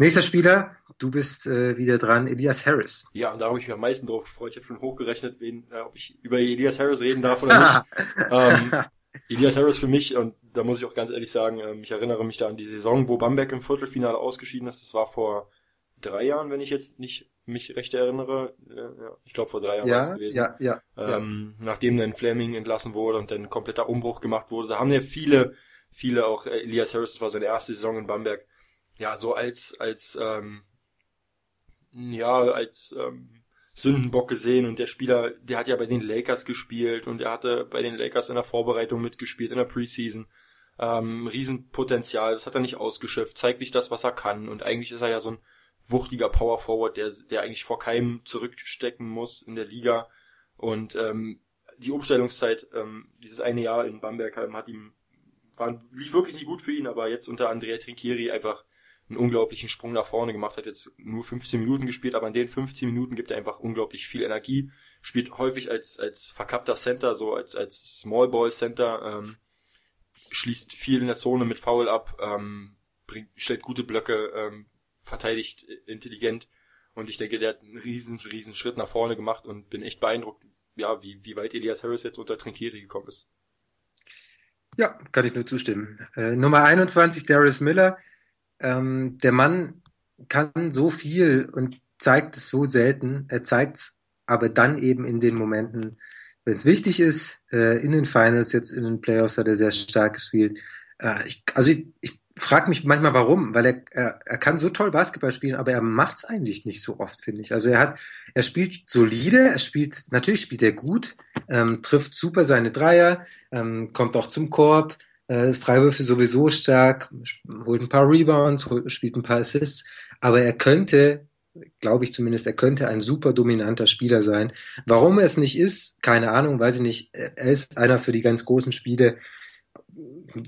Nächster Spieler, du bist äh, wieder dran, Elias Harris. Ja, und da habe ich mich am meisten drauf gefreut. Ich habe schon hochgerechnet, wen, äh, ob ich über Elias Harris reden darf oder nicht. ähm, Elias Harris für mich, und da muss ich auch ganz ehrlich sagen, ähm, ich erinnere mich da an die Saison, wo Bamberg im Viertelfinale ausgeschieden ist. Das war vor drei Jahren, wenn ich jetzt nicht mich recht erinnere. Äh, ich glaube vor drei Jahren ja, war es gewesen. Ja, ja, ähm, ja. Nachdem dann Fleming entlassen wurde und dann kompletter Umbruch gemacht wurde. Da haben ja viele, viele auch äh, Elias Harris, das war seine erste Saison in Bamberg, ja, so als, als, ähm, ja, als ähm, Sündenbock gesehen. Und der Spieler, der hat ja bei den Lakers gespielt und er hatte bei den Lakers in der Vorbereitung mitgespielt, in der Preseason. Ähm, Riesenpotenzial, das hat er nicht ausgeschöpft, zeigt nicht das, was er kann. Und eigentlich ist er ja so ein wuchtiger Power Forward, der, der eigentlich vor keinem zurückstecken muss in der Liga. Und ähm, die Umstellungszeit, ähm, dieses eine Jahr in Bamberg hat ihm, war, lief wirklich nicht gut für ihn, aber jetzt unter Andrea Trinchieri einfach einen unglaublichen Sprung nach vorne gemacht, hat jetzt nur 15 Minuten gespielt, aber in den 15 Minuten gibt er einfach unglaublich viel Energie, spielt häufig als, als verkappter Center, so als, als Small Ball Center, ähm, schließt viel in der Zone mit Foul ab, ähm, bringt, stellt gute Blöcke, ähm, verteidigt intelligent und ich denke, der hat einen riesen, riesen Schritt nach vorne gemacht und bin echt beeindruckt, ja, wie, wie weit Elias Harris jetzt unter Trinkieri gekommen ist. Ja, kann ich nur zustimmen. Äh, Nummer 21, Darius Miller, ähm, der Mann kann so viel und zeigt es so selten. Er zeigt es aber dann eben in den Momenten, wenn es wichtig ist. Äh, in den Finals, jetzt in den Playoffs hat er sehr stark gespielt. Äh, ich, also ich, ich frage mich manchmal warum, weil er, er, er kann so toll Basketball spielen, aber er macht es eigentlich nicht so oft, finde ich. Also er hat, er spielt solide, er spielt, natürlich spielt er gut, ähm, trifft super seine Dreier, ähm, kommt auch zum Korb, äh, Freiwürfe sowieso stark, holt ein paar Rebounds, spielt ein paar Assists, aber er könnte, glaube ich zumindest, er könnte ein super dominanter Spieler sein. Warum er es nicht ist, keine Ahnung, weiß ich nicht. Er ist einer für die ganz großen Spiele.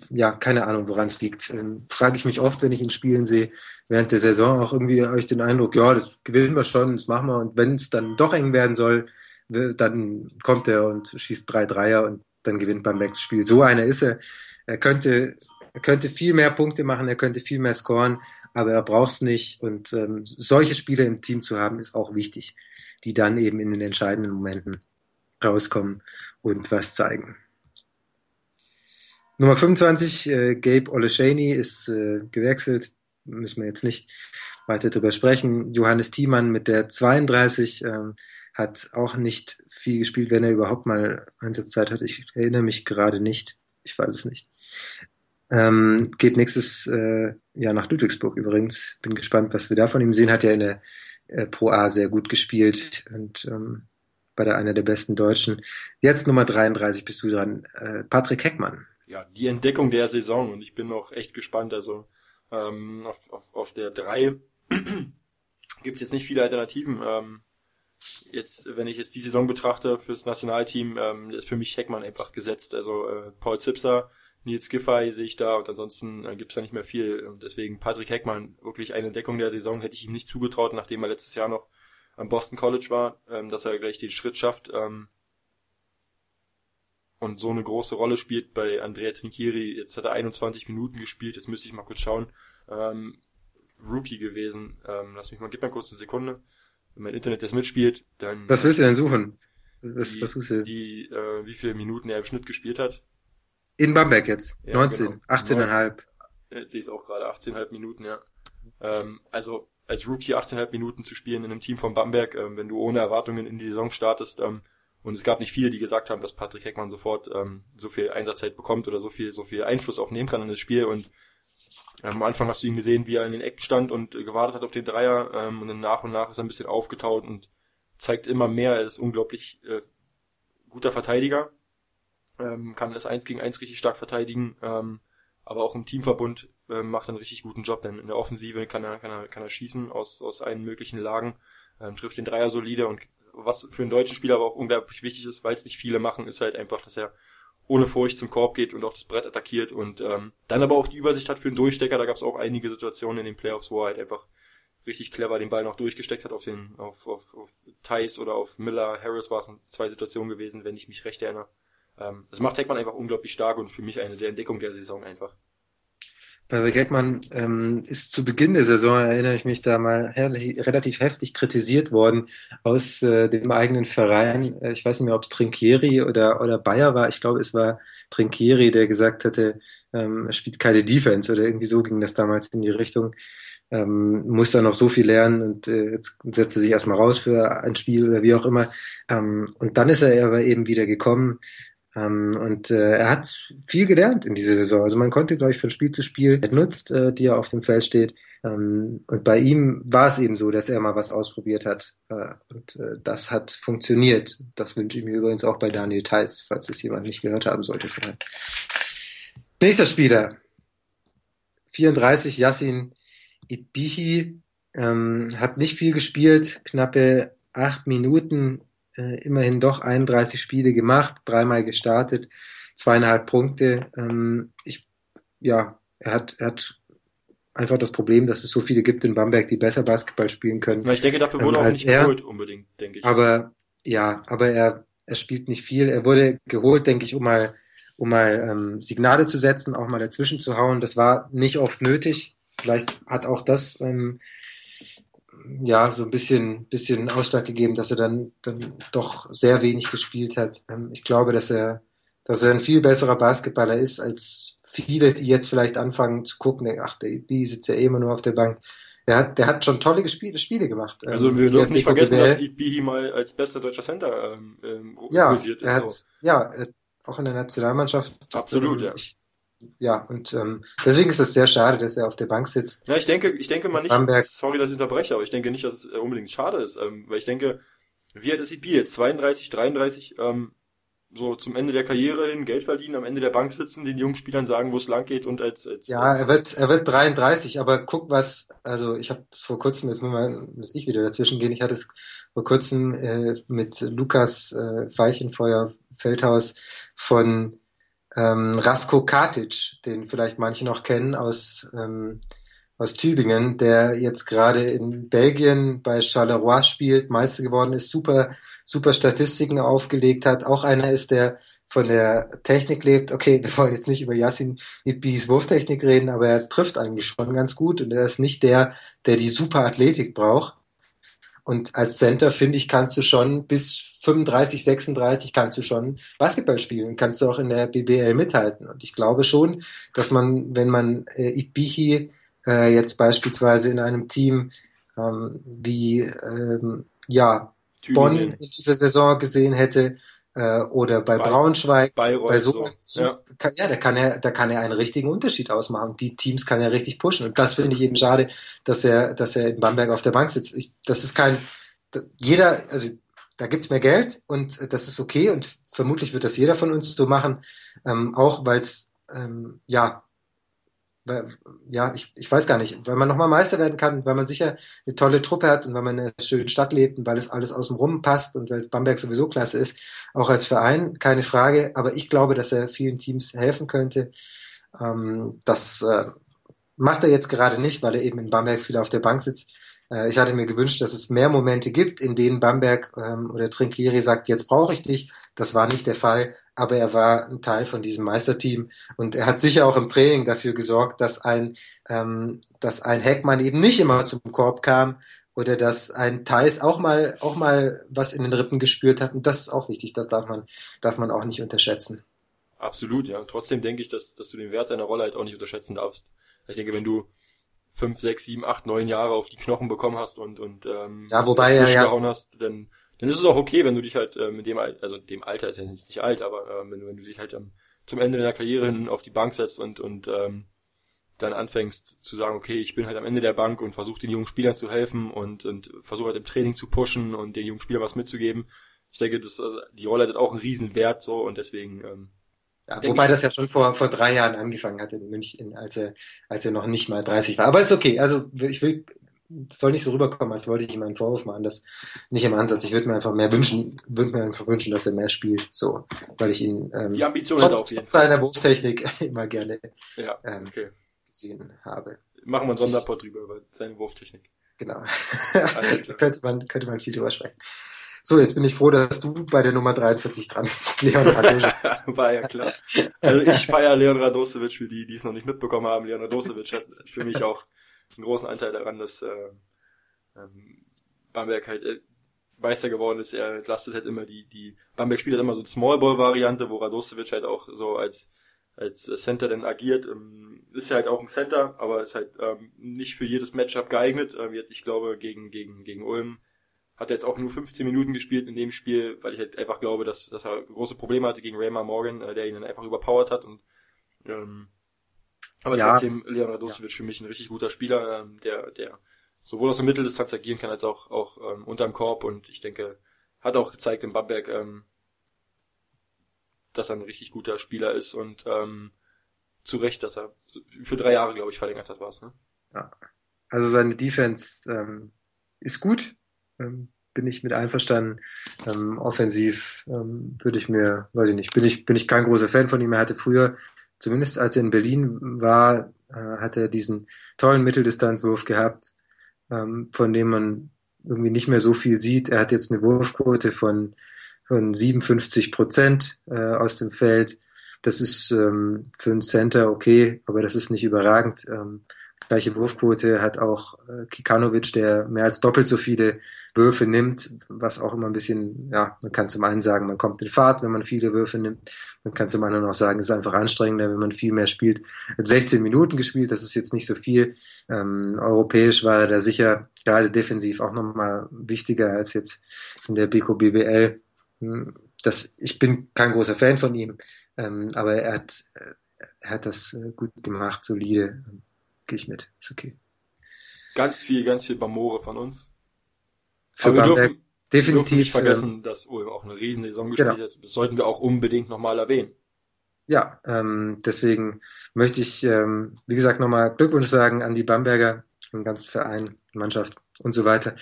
Ja, keine Ahnung, woran es liegt. Ähm, Frage ich mich oft, wenn ich ihn spielen sehe, während der Saison auch irgendwie ich den Eindruck, ja, das gewinnen wir schon, das machen wir. Und wenn es dann doch eng werden soll, dann kommt er und schießt drei Dreier und dann gewinnt beim Max Spiel. So einer ist er. Er könnte, er könnte viel mehr Punkte machen, er könnte viel mehr scoren, aber er braucht es nicht. Und ähm, solche Spieler im Team zu haben, ist auch wichtig, die dann eben in den entscheidenden Momenten rauskommen und was zeigen. Nummer 25, äh, Gabe Oleshaney ist äh, gewechselt, müssen wir jetzt nicht weiter darüber sprechen. Johannes Thiemann mit der 32 ähm, hat auch nicht viel gespielt, wenn er überhaupt mal Einsatzzeit hat. Ich erinnere mich gerade nicht. Ich weiß es nicht. Ähm, geht nächstes äh, Jahr nach Ludwigsburg übrigens. Bin gespannt, was wir da von ihm sehen. Hat ja in der äh, Pro A sehr gut gespielt und ähm, war da einer der besten Deutschen. Jetzt Nummer 33 bist du dran. Äh, Patrick Heckmann. Ja, die Entdeckung der Saison und ich bin auch echt gespannt. Also ähm, auf, auf, auf der 3 gibt es jetzt nicht viele Alternativen. Ähm, jetzt, wenn ich jetzt die Saison betrachte fürs Nationalteam, ähm, ist für mich Heckmann einfach gesetzt. Also äh, Paul Zipser, Nils Giffey sehe ich da und ansonsten äh, gibt es da nicht mehr viel. Und deswegen Patrick Heckmann, wirklich eine Entdeckung der Saison, hätte ich ihm nicht zugetraut, nachdem er letztes Jahr noch am Boston College war, ähm, dass er gleich den Schritt schafft ähm, und so eine große Rolle spielt bei Andrea Trinchieri. Jetzt hat er 21 Minuten gespielt, jetzt müsste ich mal kurz schauen. Ähm, Rookie gewesen. Ähm, lass mich mal, gib mal kurz eine Sekunde wenn mein Internet das mitspielt, dann. Was willst du denn suchen? Was, die, was suchst du? Die, äh, wie viele Minuten er im Schnitt gespielt hat. In Bamberg jetzt. Ja, 19, genau. 18,5. Jetzt sehe ich es auch gerade, 18,5 Minuten, ja. Ähm, also als Rookie 18,5 Minuten zu spielen in einem Team von Bamberg, ähm, wenn du ohne Erwartungen in die Saison startest, ähm, und es gab nicht viele, die gesagt haben, dass Patrick Heckmann sofort ähm, so viel Einsatzzeit bekommt oder so viel, so viel Einfluss auch nehmen kann in das Spiel und am Anfang hast du ihn gesehen, wie er in den Ecken stand und gewartet hat auf den Dreier ähm, und dann nach und nach ist er ein bisschen aufgetaut und zeigt immer mehr. Er ist unglaublich äh, guter Verteidiger, ähm, kann das eins gegen eins richtig stark verteidigen, ähm, aber auch im Teamverbund äh, macht er einen richtig guten Job, denn in der Offensive kann er, kann er, kann er schießen aus, aus allen möglichen Lagen, ähm, trifft den Dreier solide und was für einen deutschen Spieler aber auch unglaublich wichtig ist, weil es nicht viele machen, ist halt einfach, dass er ohne Furcht zum Korb geht und auch das Brett attackiert und ähm, dann aber auch die Übersicht hat für einen Durchstecker. Da gab es auch einige Situationen in den Playoffs, wo er halt einfach richtig clever den Ball noch durchgesteckt hat auf den, auf, auf, auf Thais oder auf Miller, Harris war es in zwei Situationen gewesen, wenn ich mich recht erinnere. Ähm, das macht Heckmann einfach unglaublich stark und für mich eine der Entdeckungen der Saison einfach. Patrick Heckmann ähm, ist zu Beginn der Saison, erinnere ich mich da mal, herrlich, relativ heftig kritisiert worden aus äh, dem eigenen Verein. Äh, ich weiß nicht mehr, ob es Trinkieri oder, oder Bayer war. Ich glaube, es war Trinkieri, der gesagt hatte, ähm, er spielt keine Defense oder irgendwie so ging das damals in die Richtung ähm, muss da noch so viel lernen und äh, jetzt setzt er sich erstmal raus für ein Spiel oder wie auch immer. Ähm, und dann ist er aber eben wieder gekommen ähm, und äh, er hat viel gelernt in dieser Saison. Also man konnte, glaube ich, von Spiel zu Spiel nutzt, äh, die er auf dem Feld steht. Ähm, und bei ihm war es eben so, dass er mal was ausprobiert hat. Äh, und äh, das hat funktioniert. Das wünsche ich mir übrigens auch bei Daniel Theiss, falls es jemand nicht gehört haben sollte vorher. Nächster Spieler. 34, Yassin Itbihi ähm, hat nicht viel gespielt, knappe acht Minuten, äh, immerhin doch 31 Spiele gemacht, dreimal gestartet, zweieinhalb Punkte. Ähm, ich, ja, er hat, er hat einfach das Problem, dass es so viele gibt in Bamberg, die besser Basketball spielen können. Ja, ich denke, dafür wurde ähm, auch nicht er. geholt unbedingt, denke ich. Aber ja, aber er, er spielt nicht viel. Er wurde geholt, denke ich, um mal, um mal ähm, Signale zu setzen, auch mal dazwischen zu hauen. Das war nicht oft nötig. Vielleicht hat auch das ähm, ja so ein bisschen, bisschen Ausschlag gegeben, dass er dann, dann doch sehr wenig gespielt hat. Ähm, ich glaube, dass er, dass er ein viel besserer Basketballer ist als viele, die jetzt vielleicht anfangen zu gucken, denken, ach, der B sitzt ja eh immer nur auf der Bank. Der hat, der hat schon tolle Spiele, Spiele gemacht. Also ähm, wir dürfen nicht vergessen, dass Ibi mal als bester deutscher Center ähm, ähm, ja, ist. Er hat. Ja, auch in der Nationalmannschaft. Absolut, ähm, ja. Ich, ja, und ähm, deswegen ist es sehr schade, dass er auf der Bank sitzt. Ja, ich denke, ich denke mal nicht, Bamberg. sorry, dass ich unterbreche, aber ich denke nicht, dass es äh, unbedingt schade ist, ähm, weil ich denke, wie alt ist Ibi jetzt? 32, 33, ähm, so zum Ende der Karriere hin Geld verdienen, am Ende der Bank sitzen, den jungen Spielern sagen, wo es lang geht und als, als Ja, er wird er wird 33, aber guck was, also ich habe es vor kurzem jetzt muss ich wieder dazwischen gehen. Ich hatte es vor kurzem äh, mit Lukas äh, Veilchenfeuer Feldhaus von ähm, Rasko Katic, den vielleicht manche noch kennen aus, ähm, aus Tübingen, der jetzt gerade in Belgien bei Charleroi spielt, Meister geworden ist, super, super Statistiken aufgelegt hat. Auch einer ist, der von der Technik lebt. Okay, wir wollen jetzt nicht über Yassin Idbis Wurftechnik reden, aber er trifft eigentlich schon ganz gut und er ist nicht der, der die super Athletik braucht. Und als Center, finde ich, kannst du schon bis 35, 36 kannst du schon Basketball spielen, kannst du auch in der BBL mithalten. Und ich glaube schon, dass man, wenn man äh, Itbichi äh, jetzt beispielsweise in einem Team ähm, wie ähm, ja Bonn in dieser Saison gesehen hätte, äh, oder bei, bei Braunschweig, Bayreuth, bei so, so. Ja. Kann, ja, da kann er, da kann er einen richtigen Unterschied ausmachen. Die Teams kann er richtig pushen. Und das finde ich eben schade, dass er, dass er in Bamberg auf der Bank sitzt. Ich, das ist kein, jeder, also da gibt's mehr Geld und das ist okay und vermutlich wird das jeder von uns so machen, ähm, auch weil es ähm, ja weil, ja, ich, ich weiß gar nicht, weil man nochmal Meister werden kann, weil man sicher eine tolle Truppe hat und weil man in einer schönen Stadt lebt und weil es alles außenrum passt und weil Bamberg sowieso klasse ist, auch als Verein, keine Frage. Aber ich glaube, dass er vielen Teams helfen könnte. Ähm, das äh, macht er jetzt gerade nicht, weil er eben in Bamberg viel auf der Bank sitzt. Äh, ich hatte mir gewünscht, dass es mehr Momente gibt, in denen Bamberg ähm, oder Trinkieri sagt, jetzt brauche ich dich. Das war nicht der Fall, aber er war ein Teil von diesem Meisterteam und er hat sicher auch im Training dafür gesorgt, dass ein, ähm, dass ein Heckmann eben nicht immer zum Korb kam oder dass ein Thais auch mal, auch mal was in den Rippen gespürt hat. Und das ist auch wichtig, das darf man, darf man auch nicht unterschätzen. Absolut, ja. Trotzdem denke ich, dass, dass du den Wert seiner Rolle halt auch nicht unterschätzen darfst. Ich denke, wenn du fünf, sechs, sieben, acht, neun Jahre auf die Knochen bekommen hast und, und ähm, ja, wobei er ja, hast, dann, dann ist es auch okay, wenn du dich halt äh, mit dem Alter, also dem Alter ist ja jetzt nicht alt, aber äh, wenn, wenn du dich halt ähm, zum Ende deiner Karriere hin auf die Bank setzt und, und ähm, dann anfängst zu sagen, okay, ich bin halt am Ende der Bank und versuche den jungen Spielern zu helfen und, und versuche halt im Training zu pushen und den jungen Spielern was mitzugeben. Ich denke, das, also, die Rolle hat auch einen riesen Wert so und deswegen ähm, ja, wobei das ja schon vor, vor drei Jahren angefangen hat in München, als er, als er noch nicht mal 30 war. Aber ist okay. Also ich will, soll nicht so rüberkommen, als wollte ich ihm einen Vorwurf machen. Das nicht im Ansatz. Ich würde mir einfach mehr wünschen, würde mir einfach wünschen, dass er mehr spielt. So, weil ich ihn ähm, Die Ambition trotz, trotz seiner Wurftechnik immer gerne ja, ähm, okay. gesehen habe. Machen wir einen Sonderport drüber über seine Wurftechnik. genau. könnte, man, könnte man viel drüber sprechen. So, jetzt bin ich froh, dass du bei der Nummer 43 dran bist, Leon Radosevic. War ja klar. Also ich feiere Leon Radosevic für die, die es noch nicht mitbekommen haben. Leon Radosevic hat für mich auch einen großen Anteil daran, dass äh, ähm, Bamberg halt äh, Meister geworden ist. Er entlastet halt immer die, die Bamberg spielt halt immer so Smallball-Variante, wo Radosevic halt auch so als als Center dann agiert. Ähm, ist ja halt auch ein Center, aber ist halt ähm, nicht für jedes Matchup geeignet. Ähm, jetzt, ich glaube, gegen, gegen, gegen Ulm hat er jetzt auch nur 15 Minuten gespielt in dem Spiel, weil ich halt einfach glaube, dass, dass er große Probleme hatte gegen Raymar Morgan, äh, der ihn dann einfach überpowert hat und ähm, aber ja. trotzdem, Leon Radosevic ja. für mich ein richtig guter Spieler, ähm, der, der sowohl aus der Mitteldistanz agieren kann, als auch, auch ähm, unterm Korb und ich denke, hat auch gezeigt in Bamberg, ähm, dass er ein richtig guter Spieler ist und ähm, zu Recht, dass er für drei Jahre, glaube ich, verlängert hat, war es, ne? Ja. Also seine Defense ähm, ist gut, bin ich mit einverstanden. Ähm, offensiv ähm, würde ich mir, weiß ich nicht, bin ich, bin ich kein großer Fan von ihm. Er hatte früher, zumindest als er in Berlin war, äh, hat er diesen tollen Mitteldistanzwurf gehabt, ähm, von dem man irgendwie nicht mehr so viel sieht. Er hat jetzt eine Wurfquote von, von 57 Prozent äh, aus dem Feld. Das ist ähm, für einen Center okay, aber das ist nicht überragend. Ähm, gleiche Wurfquote hat auch äh, Kikanovic, der mehr als doppelt so viele Würfe nimmt, was auch immer ein bisschen, ja, man kann zum einen sagen, man kommt in Fahrt, wenn man viele Würfe nimmt. Man kann zum anderen auch sagen, es ist einfach anstrengender, wenn man viel mehr spielt. Hat 16 Minuten gespielt, das ist jetzt nicht so viel. Ähm, europäisch war er da sicher gerade defensiv auch nochmal wichtiger als jetzt in der BK BBL. Hm, das, ich bin kein großer Fan von ihm, ähm, aber er hat, er hat das äh, gut gemacht, solide gehe ich mit. Ist okay. Ganz viel, ganz viel Bamore von uns. Für Aber wir dürfen, definitiv dürfen nicht vergessen, ähm, dass Ulm auch eine riesen Saison gespielt genau. hat. Das sollten wir auch unbedingt nochmal erwähnen. Ja, ähm, deswegen möchte ich, ähm, wie gesagt, nochmal Glückwunsch sagen an die Bamberger, den ganzen Verein, Mannschaft und so weiter.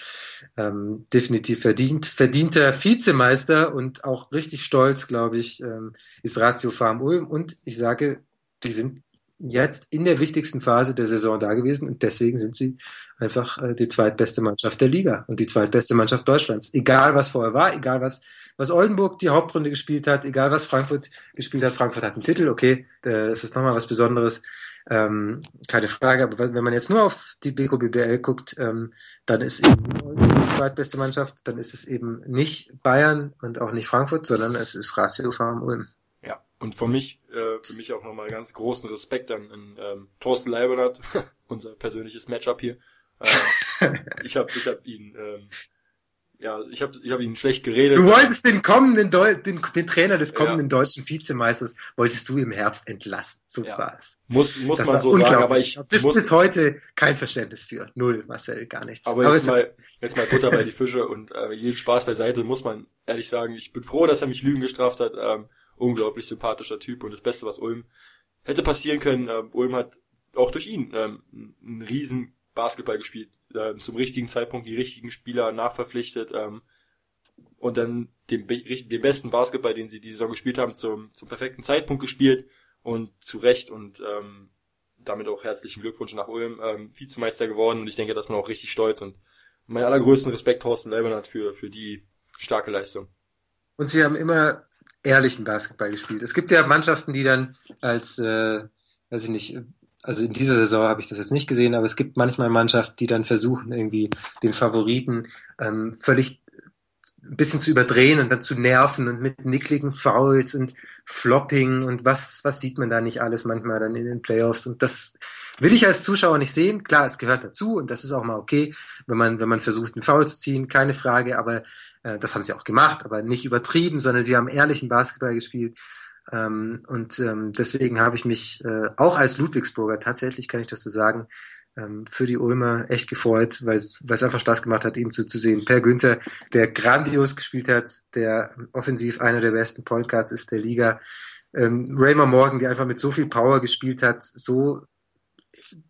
Ähm, definitiv verdient, verdienter Vizemeister und auch richtig stolz, glaube ich, ähm, ist Ratio Farm Ulm. Und ich sage, die sind jetzt in der wichtigsten Phase der Saison da gewesen und deswegen sind sie einfach äh, die zweitbeste Mannschaft der Liga und die zweitbeste Mannschaft Deutschlands. Egal was vorher war, egal was was Oldenburg die Hauptrunde gespielt hat, egal was Frankfurt gespielt hat. Frankfurt hat einen Titel, okay, das ist nochmal was Besonderes, ähm, keine Frage. Aber wenn man jetzt nur auf die BKBBL guckt, ähm, dann ist eben die zweitbeste Mannschaft, dann ist es eben nicht Bayern und auch nicht Frankfurt, sondern es ist Ratio Farm Ulm. Und für mich, äh, für mich auch nochmal ganz großen Respekt an, an ähm, Thorsten Leibernat, unser persönliches Matchup hier. Äh, ich habe ich hab ihn, ähm, ja, ich habe ich hab ihn schlecht geredet. Du wolltest den kommenden Deu den, den Trainer des kommenden ja. deutschen Vizemeisters wolltest du im Herbst entlassen. So ja. war es. Muss muss das man so sagen, aber ich bis muss, bis heute kein Verständnis für. Null, Marcel, gar nichts. Aber, aber jetzt mal jetzt mal Butter bei die Fische und äh, jeden Spaß beiseite muss man ehrlich sagen, ich bin froh, dass er mich Lügen gestraft hat. Ähm, unglaublich sympathischer Typ und das Beste, was Ulm hätte passieren können. Äh, Ulm hat auch durch ihn ähm, einen riesen Basketball gespielt, äh, zum richtigen Zeitpunkt die richtigen Spieler nachverpflichtet ähm, und dann den, den besten Basketball, den sie diese Saison gespielt haben, zum, zum perfekten Zeitpunkt gespielt und zu Recht und ähm, damit auch herzlichen Glückwunsch nach Ulm, ähm, Vizemeister geworden und ich denke, dass man auch richtig stolz und meinen allergrößten Respekt Thorsten Leibniz für, für die starke Leistung. Und sie haben immer ehrlichen Basketball gespielt. Es gibt ja Mannschaften, die dann als, äh, weiß ich nicht, also in dieser Saison habe ich das jetzt nicht gesehen, aber es gibt manchmal Mannschaften, die dann versuchen, irgendwie den Favoriten ähm, völlig ein bisschen zu überdrehen und dann zu nerven und mit nickligen Fouls und Flopping und was, was sieht man da nicht alles manchmal dann in den Playoffs und das will ich als Zuschauer nicht sehen. Klar, es gehört dazu und das ist auch mal okay, wenn man, wenn man versucht, einen Foul zu ziehen, keine Frage, aber das haben sie auch gemacht, aber nicht übertrieben, sondern sie haben ehrlichen Basketball gespielt. Ähm, und ähm, deswegen habe ich mich äh, auch als Ludwigsburger, tatsächlich kann ich das so sagen, ähm, für die Ulmer echt gefreut, weil es einfach Spaß gemacht hat, ihn zuzusehen. Per Günther, der grandios gespielt hat, der offensiv einer der besten Point Guards ist der Liga. Ähm, Raymond Morgan, der einfach mit so viel Power gespielt hat, so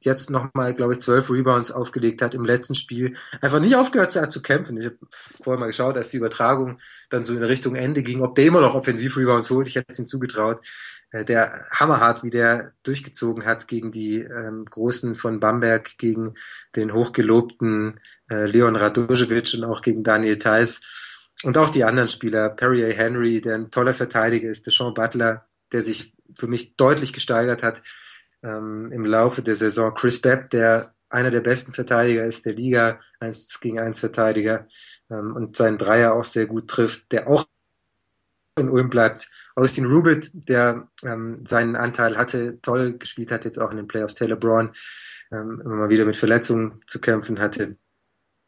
jetzt nochmal, glaube ich, zwölf Rebounds aufgelegt hat im letzten Spiel, einfach nicht aufgehört hat zu kämpfen. Ich habe vorher mal geschaut, als die Übertragung dann so in Richtung Ende ging, ob der immer noch Offensiv-Rebounds holt. Ich hätte es ihm zugetraut. Äh, der hammerhart, wie der durchgezogen hat gegen die ähm, Großen von Bamberg, gegen den hochgelobten äh, Leon Radojevic und auch gegen Daniel Theiss. Und auch die anderen Spieler, Perry A. Henry, der ein toller Verteidiger ist, Deshaun Butler, der sich für mich deutlich gesteigert hat ähm, im Laufe der Saison. Chris Bepp, der einer der besten Verteidiger ist der Liga, eins gegen eins Verteidiger ähm, und seinen Dreier auch sehr gut trifft, der auch in Ulm bleibt. Austin Rubit, der ähm, seinen Anteil hatte, toll gespielt hat, jetzt auch in den Playoffs. Taylor Braun ähm, immer mal wieder mit Verletzungen zu kämpfen hatte.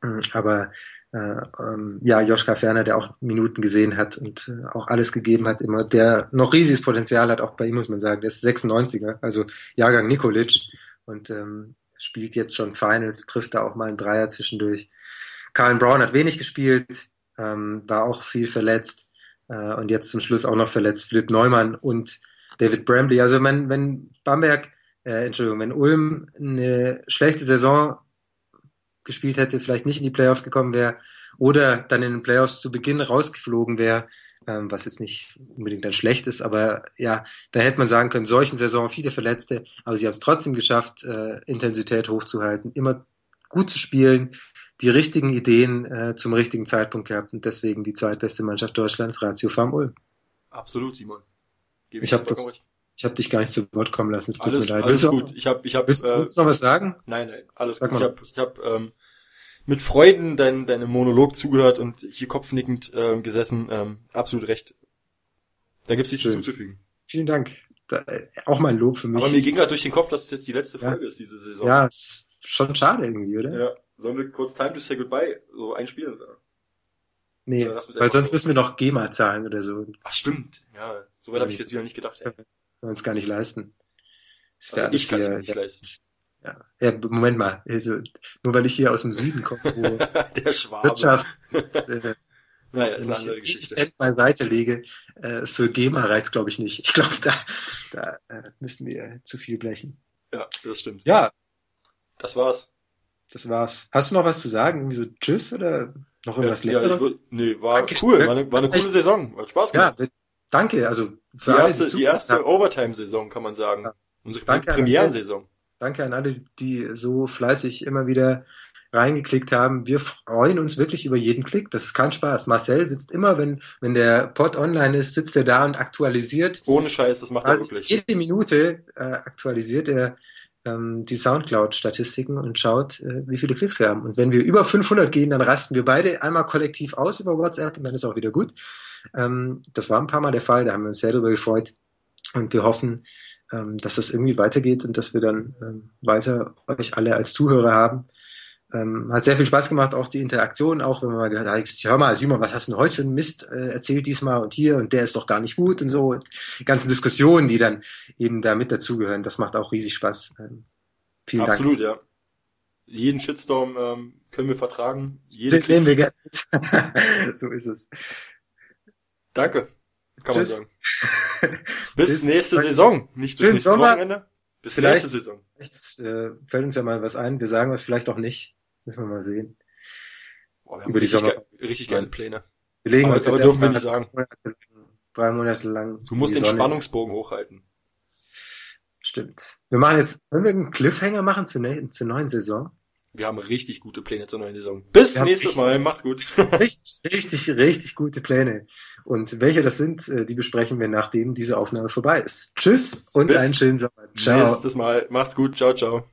Ähm, aber ähm, ja, Joschka Ferner, der auch Minuten gesehen hat und äh, auch alles gegeben hat, immer, der noch riesiges Potenzial hat, auch bei ihm muss man sagen, der ist 96er, also Jahrgang Nikolic und ähm, spielt jetzt schon Finals, trifft da auch mal einen Dreier zwischendurch. Carl Brown hat wenig gespielt, ähm, war auch viel verletzt äh, und jetzt zum Schluss auch noch verletzt Philipp Neumann und David Bramley. Also wenn, wenn Bamberg, äh, Entschuldigung, wenn Ulm eine schlechte Saison gespielt hätte, vielleicht nicht in die Playoffs gekommen wäre oder dann in den Playoffs zu Beginn rausgeflogen wäre, ähm, was jetzt nicht unbedingt dann schlecht ist, aber ja, da hätte man sagen können, solchen Saison viele Verletzte, aber sie haben es trotzdem geschafft, äh, Intensität hochzuhalten, immer gut zu spielen, die richtigen Ideen äh, zum richtigen Zeitpunkt gehabt und deswegen die zweitbeste Mannschaft Deutschlands, Ratio Farm Ulm. Absolut, Simon. Gebe ich habe das, ich habe dich gar nicht zu Wort kommen lassen. Es tut alles, mir leid. Alles gut. Ich habe, ich habe. Willst, äh, willst du noch was sagen? Nein, nein, alles Sag gut. Ich habe, ich habe ähm, mit Freuden dein, deinem Monolog zugehört und hier kopfnickend äh, gesessen. Ähm, absolut recht. Da gibt's nichts hinzuzufügen. Vielen Dank. Da, auch mein Lob für mich. Aber mir ging gerade durch den Kopf, dass es jetzt die letzte Folge ja. ist diese Saison. Ja, ist schon schade irgendwie, oder? Ja. Sollen wir kurz Time to Say Goodbye so einspielen? Oder? Nee, weil sonst so? müssen wir noch GEMA zahlen oder so. Ach stimmt, ja. So weit habe ich jetzt wieder nicht gedacht. Ja. Können wir uns gar nicht leisten. Also ich kann es mir nicht ja, leisten. Ja. ja, Moment mal. Also, nur weil ich hier aus dem Süden komme, wo der Schwabe. Wirtschaft äh, naja, ist eine andere Geschichte. Cent beiseite lege, äh, für GEMA reizt glaube ich nicht. Ich glaube, da, da äh, müssen wir zu viel blechen. Ja, das stimmt. Ja. Das war's. Das war's. Hast du noch was zu sagen? Irgendwie so Tschüss oder noch irgendwas ja, Leckeres? Ja, nee, war danke. cool. War eine, war eine coole Saison. Hat Spaß gemacht. Ja, danke. Also für die erste, die erste Overtime-Saison kann man sagen. Ja. Unsere danke Premierensaison. Danke an alle, die so fleißig immer wieder reingeklickt haben. Wir freuen uns wirklich über jeden Klick. Das ist kein Spaß. Marcel sitzt immer, wenn, wenn der Pod online ist, sitzt er da und aktualisiert. Ohne Scheiß, das macht er wirklich. Jede Minute äh, aktualisiert er ähm, die Soundcloud-Statistiken und schaut, äh, wie viele Klicks wir haben. Und wenn wir über 500 gehen, dann rasten wir beide einmal kollektiv aus über WhatsApp und dann ist auch wieder gut. Ähm, das war ein paar Mal der Fall, da haben wir uns sehr darüber gefreut und wir hoffen, ähm, dass das irgendwie weitergeht und dass wir dann ähm, weiter euch alle als Zuhörer haben. Ähm, hat sehr viel Spaß gemacht, auch die Interaktion, auch wenn man mal gehört hat, hör mal, Simon, was hast du denn heute für einen Mist äh, erzählt diesmal und hier und der ist doch gar nicht gut und so. Die ganzen Diskussionen, die dann eben da mit dazugehören, das macht auch riesig Spaß. Ähm, vielen Absolut, Dank. ja. Jeden Shitstorm ähm, können wir vertragen. Jeden nehmen wir gerne so ist es. Danke, kann Tschüss. man sagen. bis, bis nächste Saison, nicht bis nächstes Sommer. Wochenende. Bis vielleicht, nächste Saison. Vielleicht äh, fällt uns ja mal was ein. Wir sagen es vielleicht auch nicht. Müssen wir mal sehen. Boah, wir haben Über die richtig, ge richtig geile Pläne. Wir legen aber, uns aber jetzt dürfen wir nicht sagen. drei Monate lang. Du musst den Sonne. Spannungsbogen hochhalten. Stimmt. Wir machen jetzt, wollen wir einen Cliffhanger machen zur, ne zur neuen Saison? Wir haben richtig gute Pläne zur neuen Saison. Bis nächstes Mal. Macht's gut. Richtig, richtig, richtig gute Pläne. Und welche das sind, äh, die besprechen wir, nachdem diese Aufnahme vorbei ist. Tschüss und Bis einen schönen Sommer. Ciao. Nächstes Mal. Macht's gut. Ciao, ciao.